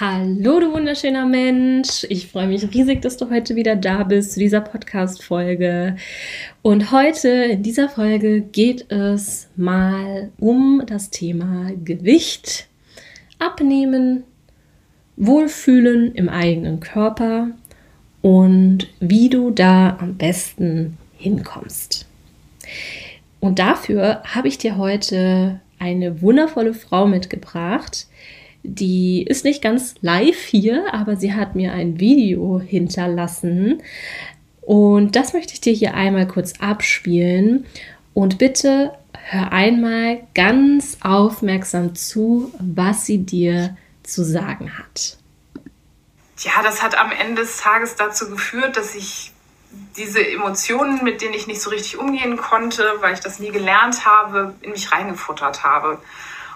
Hallo, du wunderschöner Mensch. Ich freue mich riesig, dass du heute wieder da bist zu dieser Podcast-Folge. Und heute in dieser Folge geht es mal um das Thema Gewicht, Abnehmen, Wohlfühlen im eigenen Körper und wie du da am besten hinkommst. Und dafür habe ich dir heute eine wundervolle Frau mitgebracht, die ist nicht ganz live hier, aber sie hat mir ein Video hinterlassen. Und das möchte ich dir hier einmal kurz abspielen. Und bitte hör einmal ganz aufmerksam zu, was sie dir zu sagen hat. Ja, das hat am Ende des Tages dazu geführt, dass ich diese Emotionen, mit denen ich nicht so richtig umgehen konnte, weil ich das nie gelernt habe, in mich reingefuttert habe.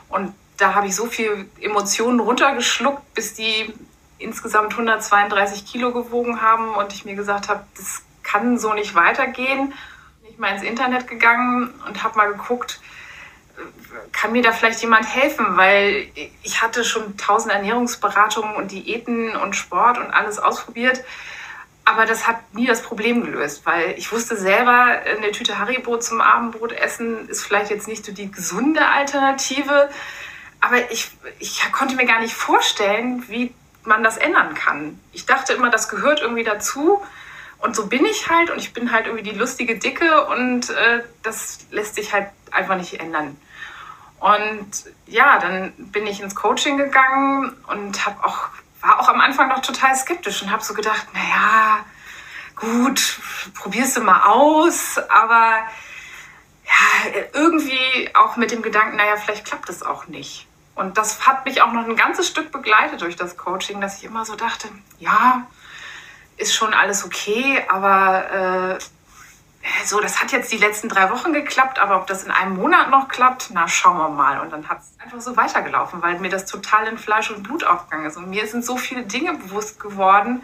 Und da habe ich so viel Emotionen runtergeschluckt, bis die insgesamt 132 Kilo gewogen haben und ich mir gesagt habe, das kann so nicht weitergehen. Bin ich mal ins Internet gegangen und habe mal geguckt, kann mir da vielleicht jemand helfen, weil ich hatte schon tausend Ernährungsberatungen und Diäten und Sport und alles ausprobiert. Aber das hat nie das Problem gelöst, weil ich wusste selber, eine Tüte Haribo zum Abendbrot essen ist vielleicht jetzt nicht so die gesunde Alternative aber ich, ich konnte mir gar nicht vorstellen, wie man das ändern kann. Ich dachte immer, das gehört irgendwie dazu. Und so bin ich halt und ich bin halt irgendwie die lustige Dicke und äh, das lässt sich halt einfach nicht ändern. Und ja, dann bin ich ins Coaching gegangen und habe auch, war auch am Anfang noch total skeptisch und habe so gedacht, naja, gut, probierst du mal aus, aber ja, irgendwie auch mit dem Gedanken, naja, vielleicht klappt es auch nicht. Und das hat mich auch noch ein ganzes Stück begleitet durch das Coaching, dass ich immer so dachte, ja, ist schon alles okay, aber äh, so, das hat jetzt die letzten drei Wochen geklappt, aber ob das in einem Monat noch klappt, na, schauen wir mal. Und dann hat es einfach so weitergelaufen, weil mir das total in Fleisch und Blut aufgegangen ist. Und mir sind so viele Dinge bewusst geworden,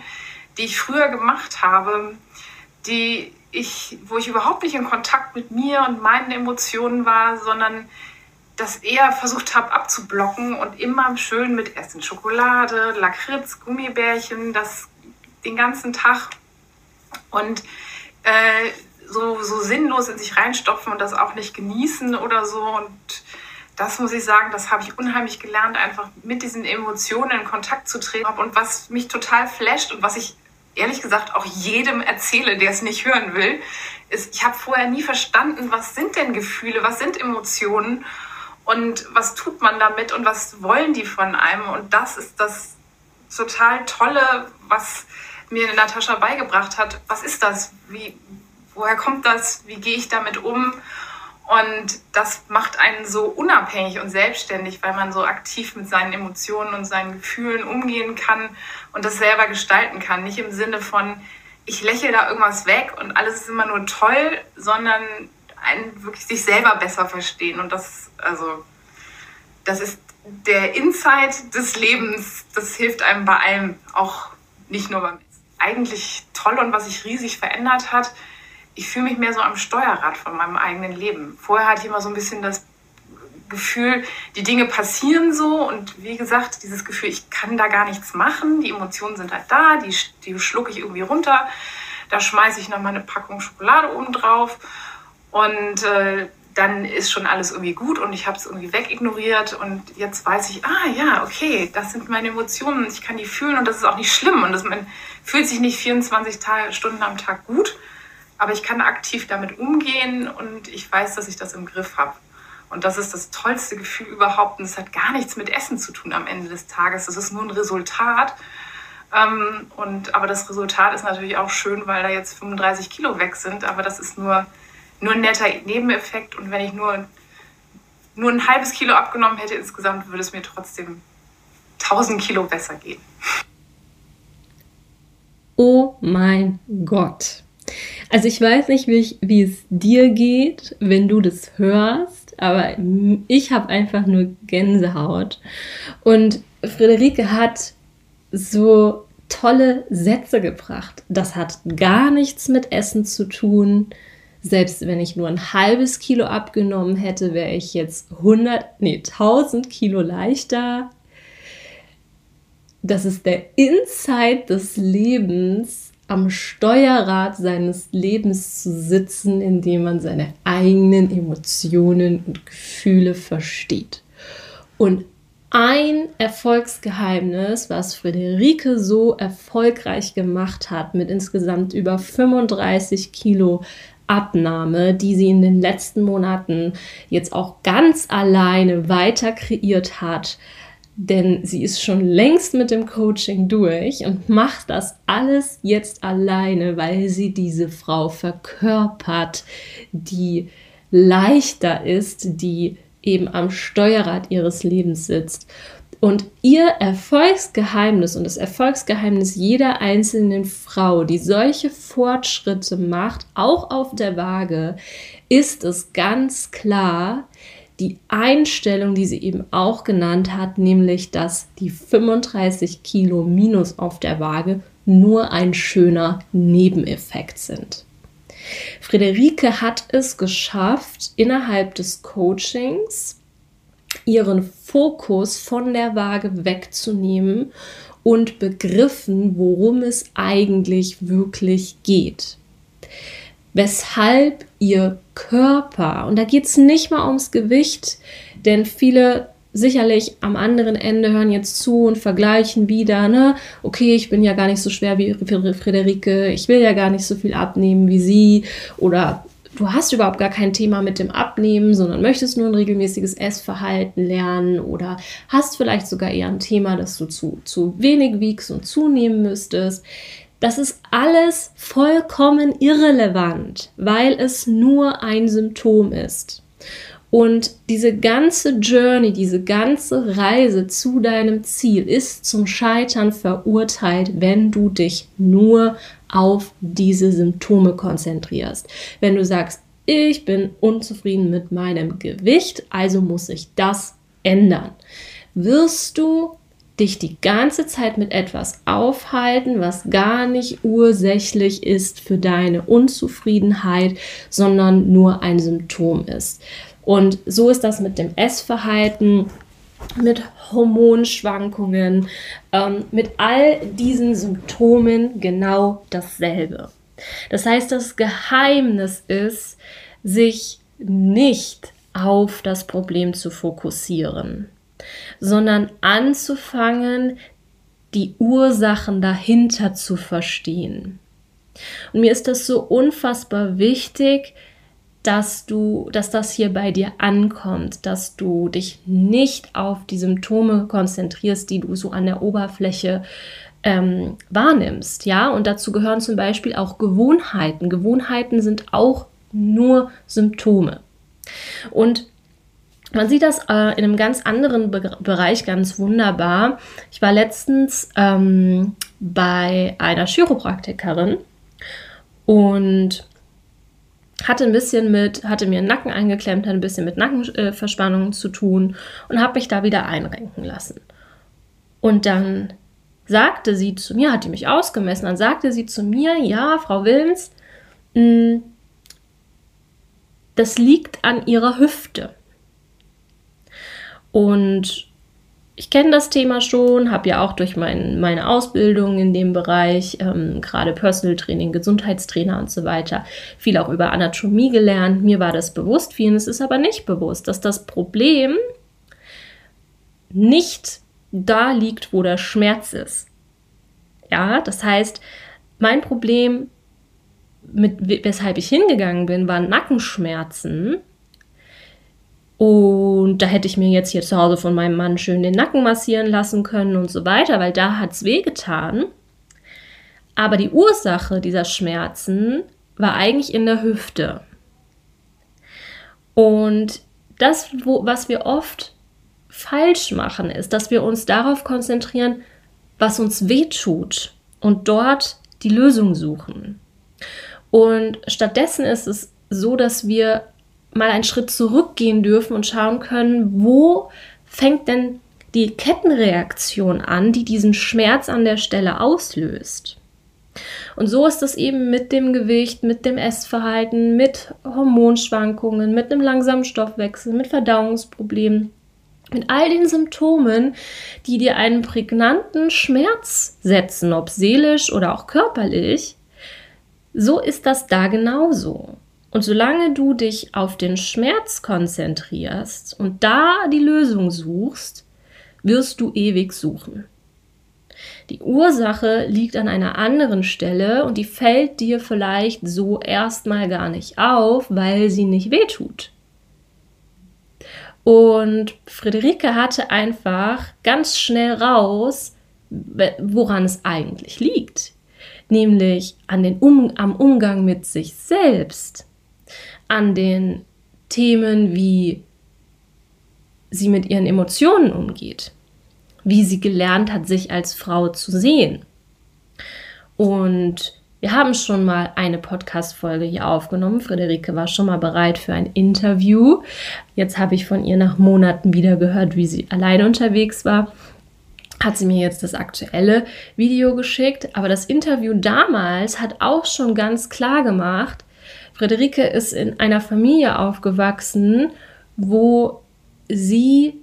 die ich früher gemacht habe, die ich, wo ich überhaupt nicht in Kontakt mit mir und meinen Emotionen war, sondern das eher versucht habe abzublocken und immer schön mit Essen. Schokolade, Lakritz, Gummibärchen, das den ganzen Tag. Und äh, so, so sinnlos in sich reinstopfen und das auch nicht genießen oder so. Und das muss ich sagen, das habe ich unheimlich gelernt, einfach mit diesen Emotionen in Kontakt zu treten. Und was mich total flasht und was ich ehrlich gesagt auch jedem erzähle, der es nicht hören will, ist, ich habe vorher nie verstanden, was sind denn Gefühle, was sind Emotionen und was tut man damit und was wollen die von einem. Und das ist das total Tolle, was mir Natascha beigebracht hat. Was ist das? Wie, woher kommt das? Wie gehe ich damit um? Und das macht einen so unabhängig und selbstständig, weil man so aktiv mit seinen Emotionen und seinen Gefühlen umgehen kann und das selber gestalten kann. Nicht im Sinne von, ich lächle da irgendwas weg und alles ist immer nur toll, sondern einen wirklich sich selber besser verstehen. Und das, also, das ist der Insight des Lebens. Das hilft einem bei allem, auch nicht nur beim. Eigentlich toll und was sich riesig verändert hat. Ich fühle mich mehr so am Steuerrad von meinem eigenen Leben. Vorher hatte ich immer so ein bisschen das Gefühl, die Dinge passieren so und wie gesagt, dieses Gefühl, ich kann da gar nichts machen, die Emotionen sind halt da, die, die schlucke ich irgendwie runter, da schmeiße ich nochmal eine Packung Schokolade oben drauf und äh, dann ist schon alles irgendwie gut und ich habe es irgendwie wegignoriert und jetzt weiß ich, ah ja, okay, das sind meine Emotionen, ich kann die fühlen und das ist auch nicht schlimm und das, man fühlt sich nicht 24 Tage, Stunden am Tag gut, aber ich kann aktiv damit umgehen und ich weiß, dass ich das im Griff habe. Und das ist das tollste Gefühl überhaupt und es hat gar nichts mit Essen zu tun am Ende des Tages, das ist nur ein Resultat. Ähm, und, aber das Resultat ist natürlich auch schön, weil da jetzt 35 Kilo weg sind, aber das ist nur nur ein netter Nebeneffekt. Und wenn ich nur, nur ein halbes Kilo abgenommen hätte insgesamt, würde es mir trotzdem 1000 Kilo besser gehen. Oh mein Gott. Also ich weiß nicht, wie, wie es dir geht, wenn du das hörst, aber ich habe einfach nur Gänsehaut. Und Friederike hat so tolle Sätze gebracht. Das hat gar nichts mit Essen zu tun selbst wenn ich nur ein halbes Kilo abgenommen hätte, wäre ich jetzt 100, nee, 1000 Kilo leichter. das ist der Insight des Lebens, am Steuerrad seines Lebens zu sitzen, indem man seine eigenen Emotionen und Gefühle versteht. Und ein Erfolgsgeheimnis, was Friederike so erfolgreich gemacht hat, mit insgesamt über 35 Kilo Abnahme, die sie in den letzten Monaten jetzt auch ganz alleine weiter kreiert hat, denn sie ist schon längst mit dem Coaching durch und macht das alles jetzt alleine, weil sie diese Frau verkörpert, die leichter ist, die eben am Steuerrad ihres Lebens sitzt. Und ihr Erfolgsgeheimnis und das Erfolgsgeheimnis jeder einzelnen Frau, die solche Fortschritte macht, auch auf der Waage, ist es ganz klar, die Einstellung, die sie eben auch genannt hat, nämlich dass die 35 Kilo minus auf der Waage nur ein schöner Nebeneffekt sind. Friederike hat es geschafft, innerhalb des Coachings ihren Fokus von der Waage wegzunehmen und begriffen, worum es eigentlich wirklich geht. Weshalb ihr Körper, und da geht es nicht mal ums Gewicht, denn viele sicherlich am anderen Ende hören jetzt zu und vergleichen wieder, ne, okay, ich bin ja gar nicht so schwer wie Friederike, ich will ja gar nicht so viel abnehmen wie sie oder du hast überhaupt gar kein Thema mit dem Abnehmen, sondern möchtest nur ein regelmäßiges Essverhalten lernen oder hast vielleicht sogar eher ein Thema, dass du zu, zu wenig wiegst und zunehmen müsstest. Das ist alles vollkommen irrelevant, weil es nur ein Symptom ist. Und diese ganze Journey, diese ganze Reise zu deinem Ziel ist zum Scheitern verurteilt, wenn du dich nur auf diese Symptome konzentrierst. Wenn du sagst, ich bin unzufrieden mit meinem Gewicht, also muss ich das ändern, wirst du dich die ganze Zeit mit etwas aufhalten, was gar nicht ursächlich ist für deine Unzufriedenheit, sondern nur ein Symptom ist. Und so ist das mit dem Essverhalten, mit Hormonschwankungen, ähm, mit all diesen Symptomen genau dasselbe. Das heißt, das Geheimnis ist, sich nicht auf das Problem zu fokussieren sondern anzufangen, die Ursachen dahinter zu verstehen. Und mir ist das so unfassbar wichtig, dass du, dass das hier bei dir ankommt, dass du dich nicht auf die Symptome konzentrierst, die du so an der Oberfläche ähm, wahrnimmst, ja. Und dazu gehören zum Beispiel auch Gewohnheiten. Gewohnheiten sind auch nur Symptome. Und man sieht das äh, in einem ganz anderen Be Bereich ganz wunderbar. Ich war letztens ähm, bei einer Chiropraktikerin und hatte ein bisschen mit, hatte mir den Nacken eingeklemmt, hatte ein bisschen mit Nackenverspannungen äh, zu tun und habe mich da wieder einrenken lassen. Und dann sagte sie zu mir, hat die mich ausgemessen, dann sagte sie zu mir, ja, Frau Wilms, mh, hm, das liegt an ihrer Hüfte. Und ich kenne das Thema schon, habe ja auch durch mein, meine Ausbildung in dem Bereich, ähm, gerade Personal Training, Gesundheitstrainer und so weiter, viel auch über Anatomie gelernt. Mir war das bewusst, vielen ist es aber nicht bewusst, dass das Problem nicht da liegt, wo der Schmerz ist. Ja, das heißt, mein Problem, mit, weshalb ich hingegangen bin, waren Nackenschmerzen und da hätte ich mir jetzt hier zu Hause von meinem Mann schön den Nacken massieren lassen können und so weiter, weil da hat es wehgetan. Aber die Ursache dieser Schmerzen war eigentlich in der Hüfte. Und das, wo, was wir oft falsch machen, ist, dass wir uns darauf konzentrieren, was uns wehtut und dort die Lösung suchen. Und stattdessen ist es so, dass wir mal einen Schritt zurückgehen dürfen und schauen können, wo fängt denn die Kettenreaktion an, die diesen Schmerz an der Stelle auslöst. Und so ist es eben mit dem Gewicht, mit dem Essverhalten, mit Hormonschwankungen, mit einem langsamen Stoffwechsel, mit Verdauungsproblemen. Mit all den Symptomen, die dir einen prägnanten Schmerz setzen, ob seelisch oder auch körperlich, so ist das da genauso. Und solange du dich auf den Schmerz konzentrierst und da die Lösung suchst, wirst du ewig suchen. Die Ursache liegt an einer anderen Stelle und die fällt dir vielleicht so erstmal gar nicht auf, weil sie nicht wehtut. Und Friederike hatte einfach ganz schnell raus, woran es eigentlich liegt. Nämlich an den um am Umgang mit sich selbst, an den Themen, wie sie mit ihren Emotionen umgeht, wie sie gelernt hat, sich als Frau zu sehen. Und wir haben schon mal eine Podcast-Folge hier aufgenommen. Friederike war schon mal bereit für ein Interview. Jetzt habe ich von ihr nach Monaten wieder gehört, wie sie alleine unterwegs war. Hat sie mir jetzt das aktuelle Video geschickt. Aber das Interview damals hat auch schon ganz klar gemacht, Friederike ist in einer Familie aufgewachsen, wo sie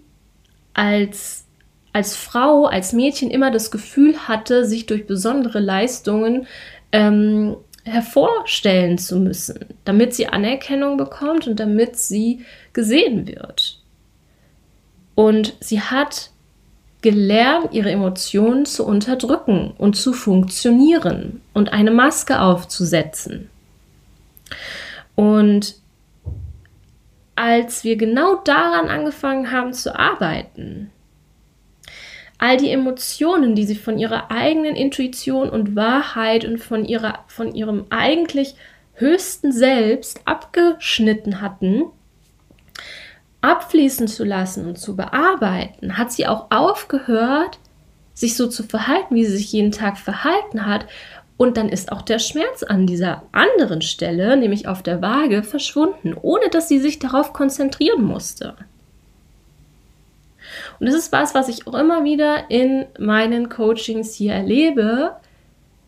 als als Frau, als Mädchen immer das Gefühl hatte, sich durch besondere Leistungen ähm, hervorstellen zu müssen, damit sie Anerkennung bekommt und damit sie gesehen wird. Und sie hat gelernt, ihre Emotionen zu unterdrücken und zu funktionieren und eine Maske aufzusetzen. Und als wir genau daran angefangen haben zu arbeiten, all die Emotionen, die sie von ihrer eigenen Intuition und Wahrheit und von, ihrer, von ihrem eigentlich höchsten Selbst abgeschnitten hatten, abfließen zu lassen und zu bearbeiten, hat sie auch aufgehört, sich so zu verhalten, wie sie sich jeden Tag verhalten hat. Und dann ist auch der Schmerz an dieser anderen Stelle, nämlich auf der Waage, verschwunden, ohne dass sie sich darauf konzentrieren musste. Und das ist was, was ich auch immer wieder in meinen Coachings hier erlebe.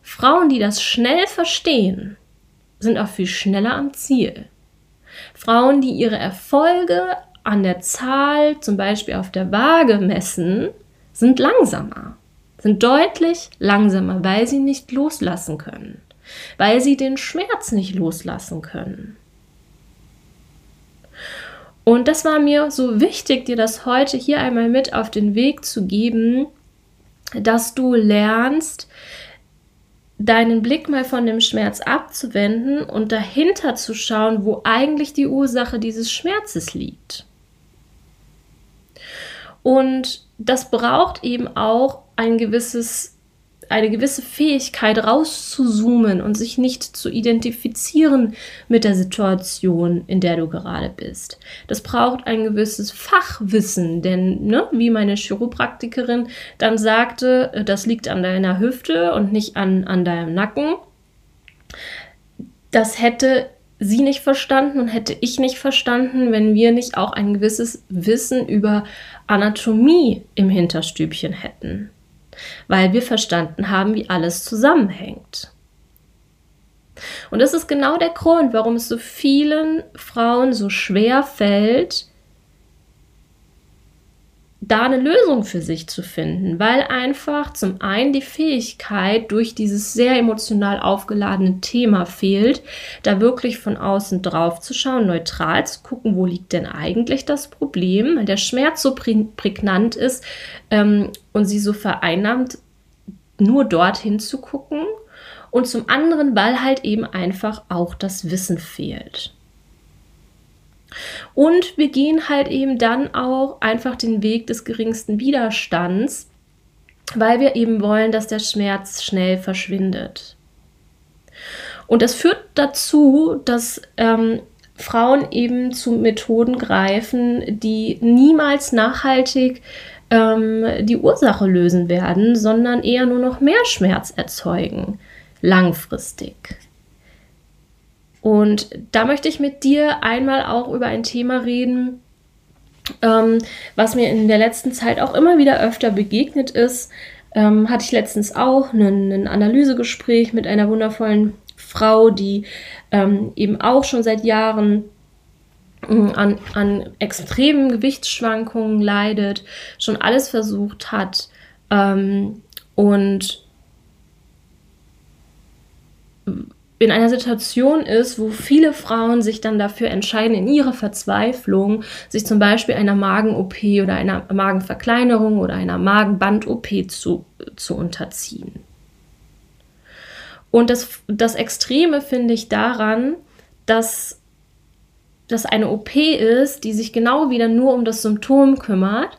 Frauen, die das schnell verstehen, sind auch viel schneller am Ziel. Frauen, die ihre Erfolge an der Zahl, zum Beispiel auf der Waage messen, sind langsamer, sind deutlich langsamer, weil sie nicht loslassen können, weil sie den Schmerz nicht loslassen können. Und das war mir so wichtig, dir das heute hier einmal mit auf den Weg zu geben, dass du lernst, deinen Blick mal von dem Schmerz abzuwenden und dahinter zu schauen, wo eigentlich die Ursache dieses Schmerzes liegt. Und das braucht eben auch ein gewisses eine gewisse Fähigkeit rauszuzoomen und sich nicht zu identifizieren mit der Situation, in der du gerade bist. Das braucht ein gewisses Fachwissen, denn ne, wie meine Chiropraktikerin dann sagte, äh, das liegt an deiner Hüfte und nicht an, an deinem Nacken. Das hätte sie nicht verstanden und hätte ich nicht verstanden, wenn wir nicht auch ein gewisses Wissen über Anatomie im Hinterstübchen hätten weil wir verstanden haben, wie alles zusammenhängt. Und das ist genau der Grund, warum es so vielen Frauen so schwer fällt, da eine Lösung für sich zu finden, weil einfach zum einen die Fähigkeit durch dieses sehr emotional aufgeladene Thema fehlt, da wirklich von außen drauf zu schauen, neutral zu gucken, wo liegt denn eigentlich das Problem, weil der Schmerz so prägnant ist ähm, und sie so vereinnahmt, nur dorthin zu gucken und zum anderen, weil halt eben einfach auch das Wissen fehlt. Und wir gehen halt eben dann auch einfach den Weg des geringsten Widerstands, weil wir eben wollen, dass der Schmerz schnell verschwindet. Und das führt dazu, dass ähm, Frauen eben zu Methoden greifen, die niemals nachhaltig ähm, die Ursache lösen werden, sondern eher nur noch mehr Schmerz erzeugen, langfristig. Und da möchte ich mit dir einmal auch über ein Thema reden, ähm, was mir in der letzten Zeit auch immer wieder öfter begegnet ist. Ähm, hatte ich letztens auch ein, Analysegespräch mit einer wundervollen Frau, die ähm, eben auch schon seit Jahren mm, an, an extremen Gewichtsschwankungen leidet, schon alles versucht hat ähm, und in einer Situation ist, wo viele Frauen sich dann dafür entscheiden, in ihrer Verzweiflung sich zum Beispiel einer Magen-OP oder einer Magenverkleinerung oder einer Magenband-OP zu, zu unterziehen. Und das, das Extreme finde ich daran, dass das eine OP ist, die sich genau wieder nur um das Symptom kümmert.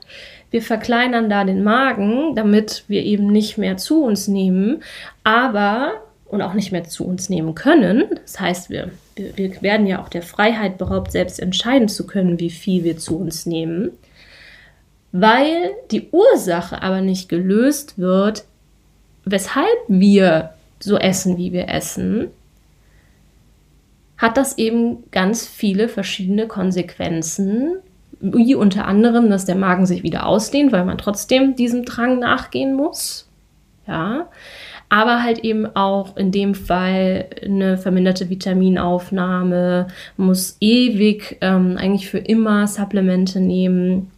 Wir verkleinern da den Magen, damit wir eben nicht mehr zu uns nehmen, aber und auch nicht mehr zu uns nehmen können. Das heißt, wir, wir, werden ja auch der Freiheit beraubt, selbst entscheiden zu können, wie viel wir zu uns nehmen. Weil die Ursache aber nicht gelöst wird, weshalb wir so essen, wie wir essen, hat das eben ganz viele verschiedene Konsequenzen, wie unter anderem, dass der Magen sich wieder ausdehnt, weil man trotzdem diesem Drang nachgehen muss. Ja, aber halt eben auch in dem Fall eine verminderte Vitaminaufnahme, muss ewig ähm, eigentlich für immer Supplemente nehmen.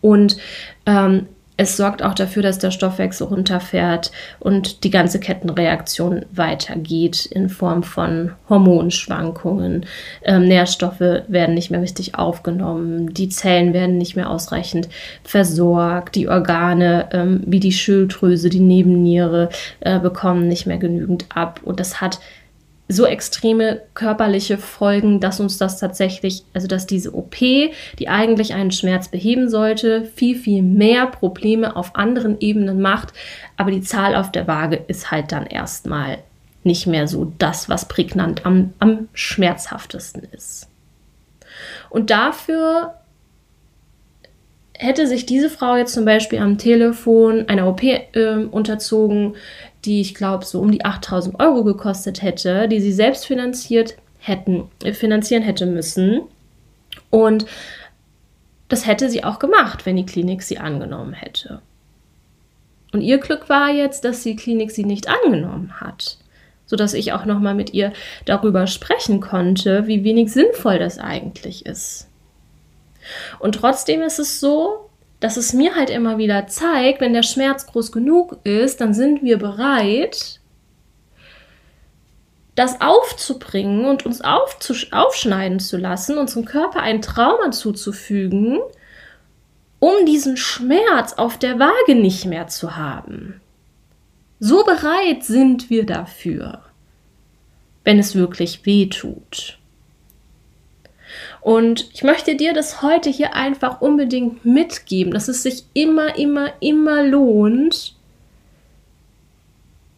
Und ähm, es sorgt auch dafür, dass der Stoffwechsel runterfährt und die ganze Kettenreaktion weitergeht in Form von Hormonschwankungen. Ähm, Nährstoffe werden nicht mehr richtig aufgenommen, die Zellen werden nicht mehr ausreichend versorgt, die Organe ähm, wie die Schilddrüse, die Nebenniere äh, bekommen nicht mehr genügend ab und das hat so extreme körperliche Folgen, dass uns das tatsächlich, also dass diese OP, die eigentlich einen Schmerz beheben sollte, viel, viel mehr Probleme auf anderen Ebenen macht. Aber die Zahl auf der Waage ist halt dann erstmal nicht mehr so das, was prägnant am, am schmerzhaftesten ist. Und dafür hätte sich diese Frau jetzt zum Beispiel am Telefon einer OP äh, unterzogen, die ich glaube so um die 8000 Euro gekostet hätte, die sie selbst finanziert hätten, äh, finanzieren hätte müssen. Und das hätte sie auch gemacht, wenn die Klinik sie angenommen hätte. Und ihr Glück war jetzt, dass die Klinik sie nicht angenommen hat, sodass ich auch noch mal mit ihr darüber sprechen konnte, wie wenig sinnvoll das eigentlich ist. Und trotzdem ist es so, dass es mir halt immer wieder zeigt, wenn der Schmerz groß genug ist, dann sind wir bereit, das aufzubringen und uns aufschneiden zu lassen, unserem Körper ein Trauma zuzufügen, um diesen Schmerz auf der Waage nicht mehr zu haben. So bereit sind wir dafür, wenn es wirklich weh tut. Und ich möchte dir das heute hier einfach unbedingt mitgeben, dass es sich immer, immer, immer lohnt,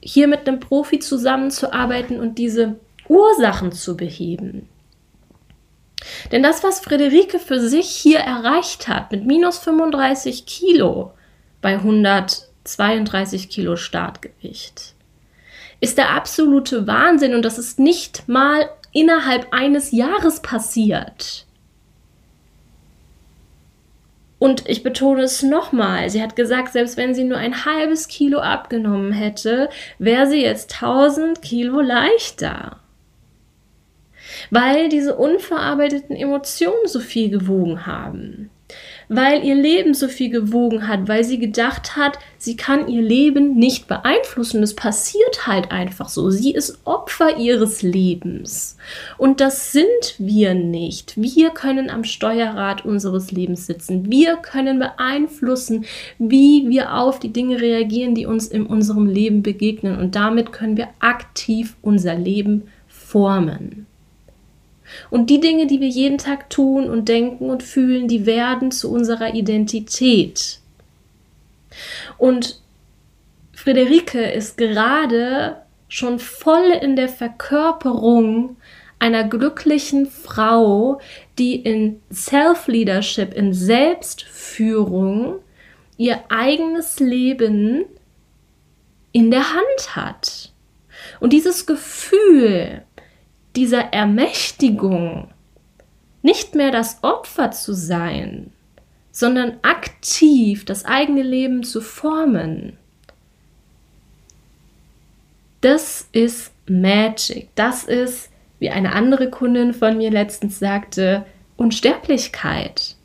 hier mit einem Profi zusammenzuarbeiten und diese Ursachen zu beheben. Denn das, was Friederike für sich hier erreicht hat, mit minus 35 Kilo bei 132 Kilo Startgewicht, ist der absolute Wahnsinn und das ist nicht mal innerhalb eines Jahres passiert. Und ich betone es nochmal, sie hat gesagt, selbst wenn sie nur ein halbes Kilo abgenommen hätte, wäre sie jetzt 1000 Kilo leichter. Weil diese unverarbeiteten Emotionen so viel gewogen haben weil ihr Leben so viel gewogen hat, weil sie gedacht hat, sie kann ihr Leben nicht beeinflussen. Es passiert halt einfach so. Sie ist Opfer ihres Lebens. Und das sind wir nicht. Wir können am Steuerrad unseres Lebens sitzen. Wir können beeinflussen, wie wir auf die Dinge reagieren, die uns in unserem Leben begegnen. Und damit können wir aktiv unser Leben formen. Und die Dinge, die wir jeden Tag tun und denken und fühlen, die werden zu unserer Identität. Und Friederike ist gerade schon voll in der Verkörperung einer glücklichen Frau, die in Self-Leadership, in Selbstführung ihr eigenes Leben in der Hand hat. Und dieses Gefühl, dieser Ermächtigung, nicht mehr das Opfer zu sein, sondern aktiv das eigene Leben zu formen. Das ist Magic. Das ist, wie eine andere Kundin von mir letztens sagte, Unsterblichkeit.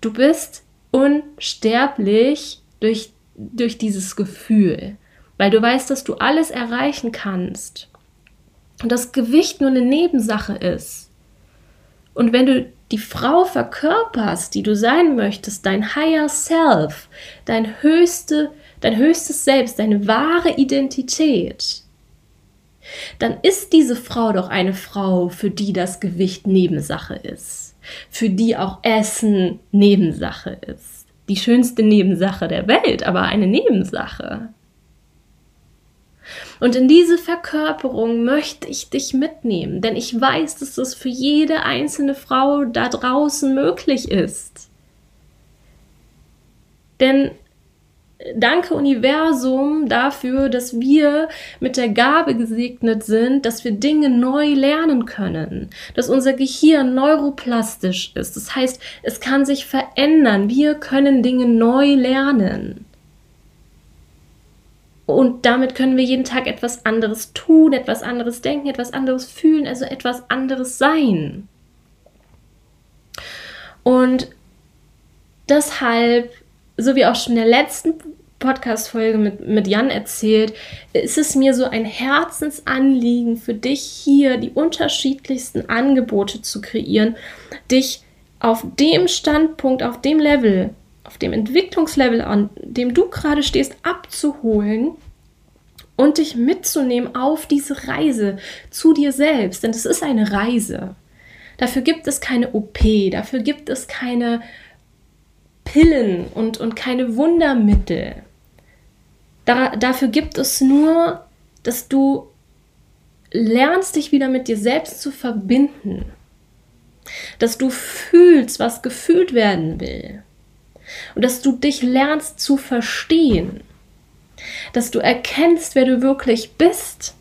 Du bist unsterblich durch, durch dieses Gefühl, weil du weißt, dass du alles erreichen kannst und das Gewicht nur eine Nebensache ist. Und wenn du die Frau verkörperst, die du sein möchtest, dein Higher Self, dein, höchste, dein höchstes Selbst, deine wahre Identität, dann ist diese Frau doch eine Frau, für die das Gewicht Nebensache ist, für die auch Essen Nebensache ist. Die schönste Nebensache der Welt, aber eine Nebensache. Und in diese Verkörperung möchte ich dich mitnehmen, denn ich weiß, dass das für jede einzelne Frau da draußen möglich ist. Denn danke Universum dafür, dass wir mit der Gabe gesegnet sind, dass wir Dinge neu lernen können, dass unser Gehirn neuroplastisch ist. Das heißt, es kann sich verändern. Wir können Dinge neu lernen. Und damit können wir jeden Tag etwas anderes tun, etwas anderes denken, etwas anderes fühlen, also etwas anderes sein. Und deshalb, so wie auch schon in der letzten Podcast-Folge mit, mit Jan erzählt, ist es mir so ein Herzensanliegen für dich hier die unterschiedlichsten Angebote zu kreieren, dich auf dem Standpunkt, auf dem Level auf dem Entwicklungslevel, an dem du gerade stehst, abzuholen und dich mitzunehmen auf diese Reise zu dir selbst. Denn es ist eine Reise. Dafür gibt es keine OP, dafür gibt es keine Pillen und, und keine Wundermittel. Da, dafür gibt es nur, dass du lernst, dich wieder mit dir selbst zu verbinden. Dass du fühlst, was gefühlt werden will und dass du dich lernst zu verstehen, dass du erkennst, wer du wirklich bist.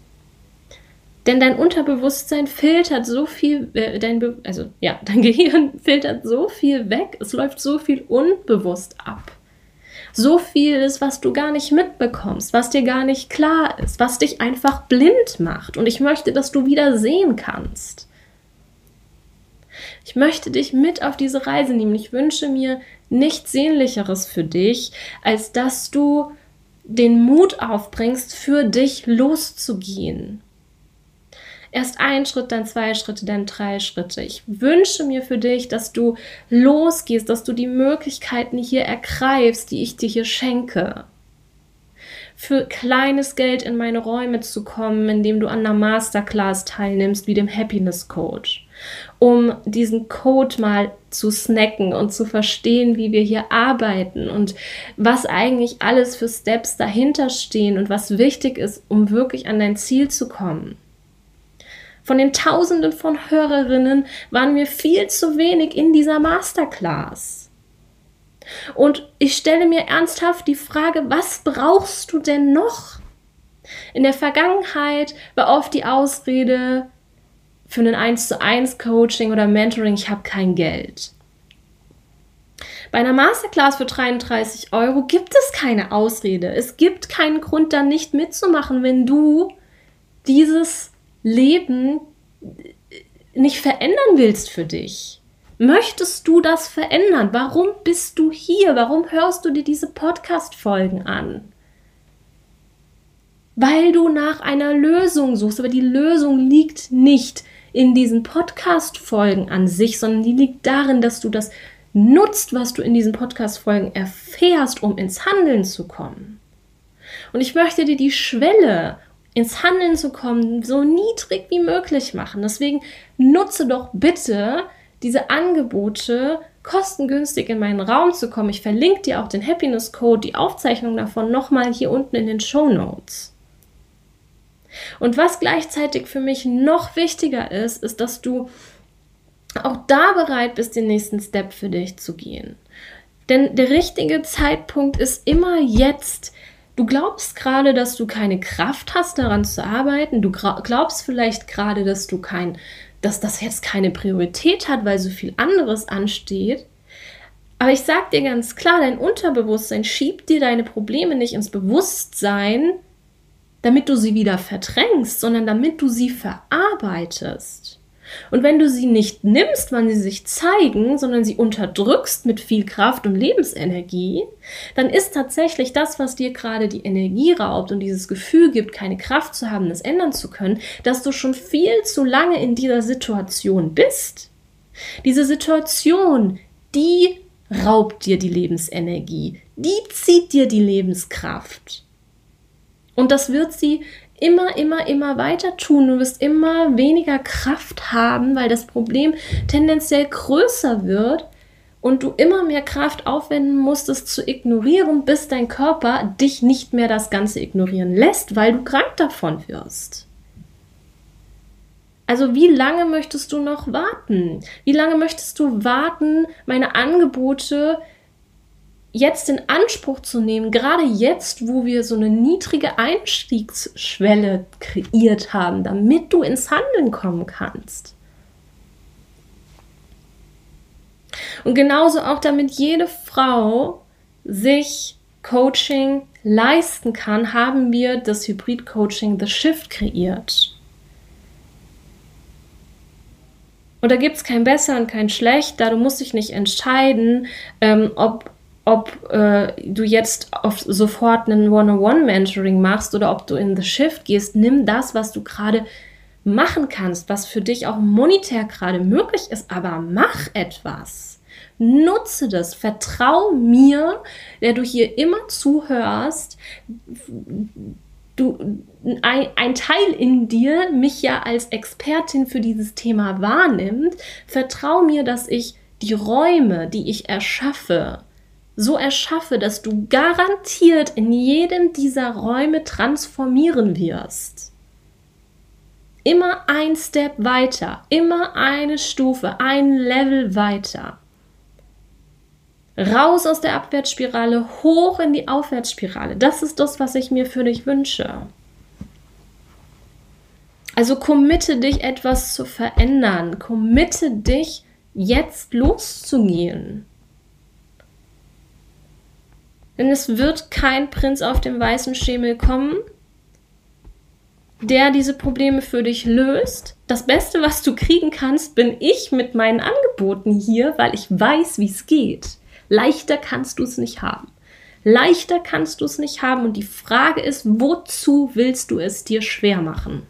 Denn dein Unterbewusstsein filtert so viel, äh, dein Be also ja, dein Gehirn filtert so viel weg, es läuft so viel unbewusst ab. So viel ist, was du gar nicht mitbekommst, was dir gar nicht klar ist, was dich einfach blind macht. Und ich möchte, dass du wieder sehen kannst. Ich möchte dich mit auf diese Reise nehmen. Ich wünsche mir nichts Sehnlicheres für dich, als dass du den Mut aufbringst, für dich loszugehen. Erst ein Schritt, dann zwei Schritte, dann drei Schritte. Ich wünsche mir für dich, dass du losgehst, dass du die Möglichkeiten hier ergreifst, die ich dir hier schenke. Für kleines Geld in meine Räume zu kommen, indem du an einer Masterclass teilnimmst, wie dem Happiness Coach um diesen Code mal zu snacken und zu verstehen, wie wir hier arbeiten und was eigentlich alles für Steps dahinter stehen und was wichtig ist, um wirklich an dein Ziel zu kommen. Von den Tausenden von Hörerinnen waren mir viel zu wenig in dieser Masterclass. Und ich stelle mir ernsthaft die Frage, was brauchst du denn noch? In der Vergangenheit war oft die Ausrede, für ein 1 zu 1 Coaching oder Mentoring, ich habe kein Geld. Bei einer Masterclass für 33 Euro gibt es keine Ausrede. Es gibt keinen Grund, da nicht mitzumachen, wenn du dieses Leben nicht verändern willst für dich. Möchtest du das verändern? Warum bist du hier? Warum hörst du dir diese Podcast-Folgen an? Weil du nach einer Lösung suchst, aber die Lösung liegt nicht in diesen Podcast-Folgen an sich, sondern die liegt darin, dass du das nutzt, was du in diesen Podcast-Folgen erfährst, um ins Handeln zu kommen. Und ich möchte dir die Schwelle, ins Handeln zu kommen, so niedrig wie möglich machen. Deswegen nutze doch bitte diese Angebote, kostengünstig in meinen Raum zu kommen. Ich verlinke dir auch den Happiness Code, die Aufzeichnung davon nochmal hier unten in den Show Notes. Und was gleichzeitig für mich noch wichtiger ist, ist, dass du auch da bereit bist, den nächsten Step für dich zu gehen. Denn der richtige Zeitpunkt ist immer jetzt. Du glaubst gerade, dass du keine Kraft hast, daran zu arbeiten. Du glaubst vielleicht gerade, dass du kein, dass das jetzt keine Priorität hat, weil so viel anderes ansteht. Aber ich sag dir ganz klar, dein Unterbewusstsein schiebt dir deine Probleme nicht ins Bewusstsein, damit du sie wieder verdrängst, sondern damit du sie verarbeitest. Und wenn du sie nicht nimmst, wann sie sich zeigen, sondern sie unterdrückst mit viel Kraft und Lebensenergie, dann ist tatsächlich das, was dir gerade die Energie raubt und dieses Gefühl gibt, keine Kraft zu haben, das ändern zu können, dass du schon viel zu lange in dieser Situation bist. Diese Situation, die raubt dir die Lebensenergie, die zieht dir die Lebenskraft. Und das wird sie immer, immer, immer weiter tun. Du wirst immer weniger Kraft haben, weil das Problem tendenziell größer wird und du immer mehr Kraft aufwenden musst, es zu ignorieren, bis dein Körper dich nicht mehr das Ganze ignorieren lässt, weil du krank davon wirst. Also wie lange möchtest du noch warten? Wie lange möchtest du warten, meine Angebote jetzt in Anspruch zu nehmen, gerade jetzt, wo wir so eine niedrige Einstiegsschwelle kreiert haben, damit du ins Handeln kommen kannst. Und genauso auch damit jede Frau sich Coaching leisten kann, haben wir das Hybrid-Coaching The Shift kreiert. Und da gibt es kein besser und kein schlecht, da du musst dich nicht entscheiden, ähm, ob ob äh, du jetzt auf sofort einen One-on-One-Mentoring machst oder ob du in the Shift gehst, nimm das, was du gerade machen kannst, was für dich auch monetär gerade möglich ist, aber mach etwas. Nutze das, vertrau mir, der du hier immer zuhörst. Du, ein, ein Teil in dir mich ja als Expertin für dieses Thema wahrnimmt. Vertrau mir, dass ich die Räume, die ich erschaffe, so erschaffe, dass du garantiert in jedem dieser Räume transformieren wirst. Immer ein Step weiter, immer eine Stufe, ein Level weiter. Raus aus der Abwärtsspirale, hoch in die Aufwärtsspirale. Das ist das, was ich mir für dich wünsche. Also committe dich, etwas zu verändern. Committe dich, jetzt loszugehen. Denn es wird kein Prinz auf dem weißen Schemel kommen, der diese Probleme für dich löst. Das Beste, was du kriegen kannst, bin ich mit meinen Angeboten hier, weil ich weiß, wie es geht. Leichter kannst du es nicht haben. Leichter kannst du es nicht haben. Und die Frage ist, wozu willst du es dir schwer machen?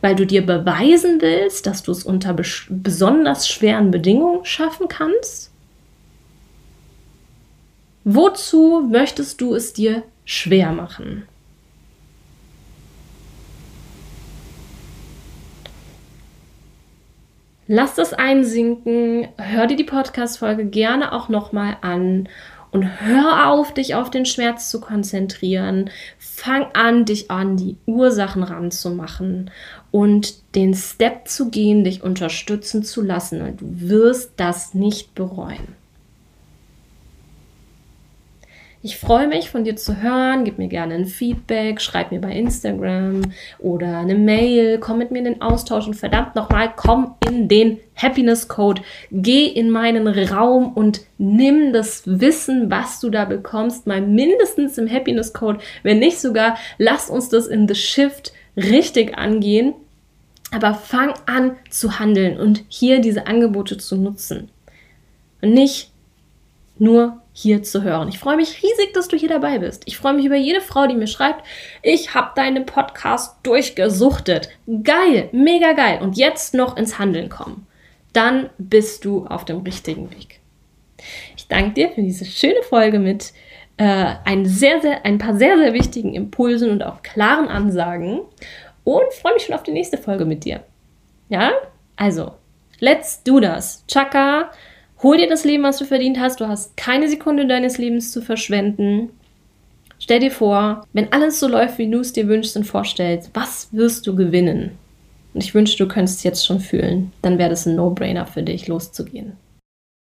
Weil du dir beweisen willst, dass du es unter besonders schweren Bedingungen schaffen kannst? Wozu möchtest du es dir schwer machen? Lass das einsinken, hör dir die Podcast-Folge gerne auch nochmal an und hör auf, dich auf den Schmerz zu konzentrieren. Fang an, dich an die Ursachen ranzumachen und den Step zu gehen, dich unterstützen zu lassen. Und du wirst das nicht bereuen. Ich freue mich, von dir zu hören. Gib mir gerne ein Feedback, schreib mir bei Instagram oder eine Mail, komm mit mir in den Austausch und verdammt nochmal, komm in den Happiness Code. Geh in meinen Raum und nimm das Wissen, was du da bekommst, mal mindestens im Happiness Code. Wenn nicht sogar, lass uns das in The Shift richtig angehen. Aber fang an zu handeln und hier diese Angebote zu nutzen. Und nicht nur hier zu hören. Ich freue mich riesig, dass du hier dabei bist. Ich freue mich über jede Frau, die mir schreibt, ich habe deinen Podcast durchgesuchtet. Geil, mega geil. Und jetzt noch ins Handeln kommen. Dann bist du auf dem richtigen Weg. Ich danke dir für diese schöne Folge mit äh, ein, sehr, sehr, ein paar sehr, sehr wichtigen Impulsen und auch klaren Ansagen und freue mich schon auf die nächste Folge mit dir. Ja? Also, let's do das. Chaka Hol dir das Leben, was du verdient hast. Du hast keine Sekunde deines Lebens zu verschwenden. Stell dir vor, wenn alles so läuft, wie du es dir wünschst und vorstellst, was wirst du gewinnen? Und ich wünsche, du könntest es jetzt schon fühlen. Dann wäre das ein No-Brainer für dich, loszugehen.